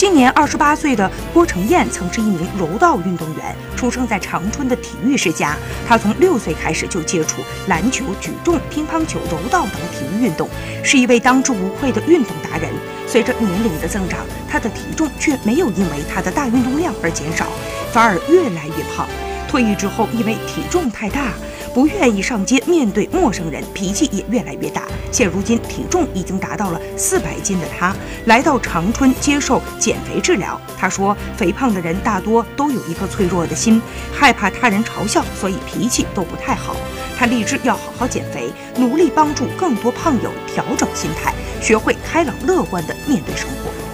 今年二十八岁的郭成燕曾是一名柔道运动员，出生在长春的体育世家。她从六岁开始就接触篮球、举重、乒乓球、柔道等体育运动，是一位当之无愧的运动达人。随着年龄的增长，她的体重却没有因为她的大运动量而减少，反而越来越胖。退役之后，因为体重太大，不愿意上街面对陌生人，脾气也越来越大。现如今体重已经达到了四百斤的他，来到长春接受减肥治疗。他说：“肥胖的人大多都有一颗脆弱的心，害怕他人嘲笑，所以脾气都不太好。”他立志要好好减肥，努力帮助更多胖友调整心态，学会开朗乐观地面对生活。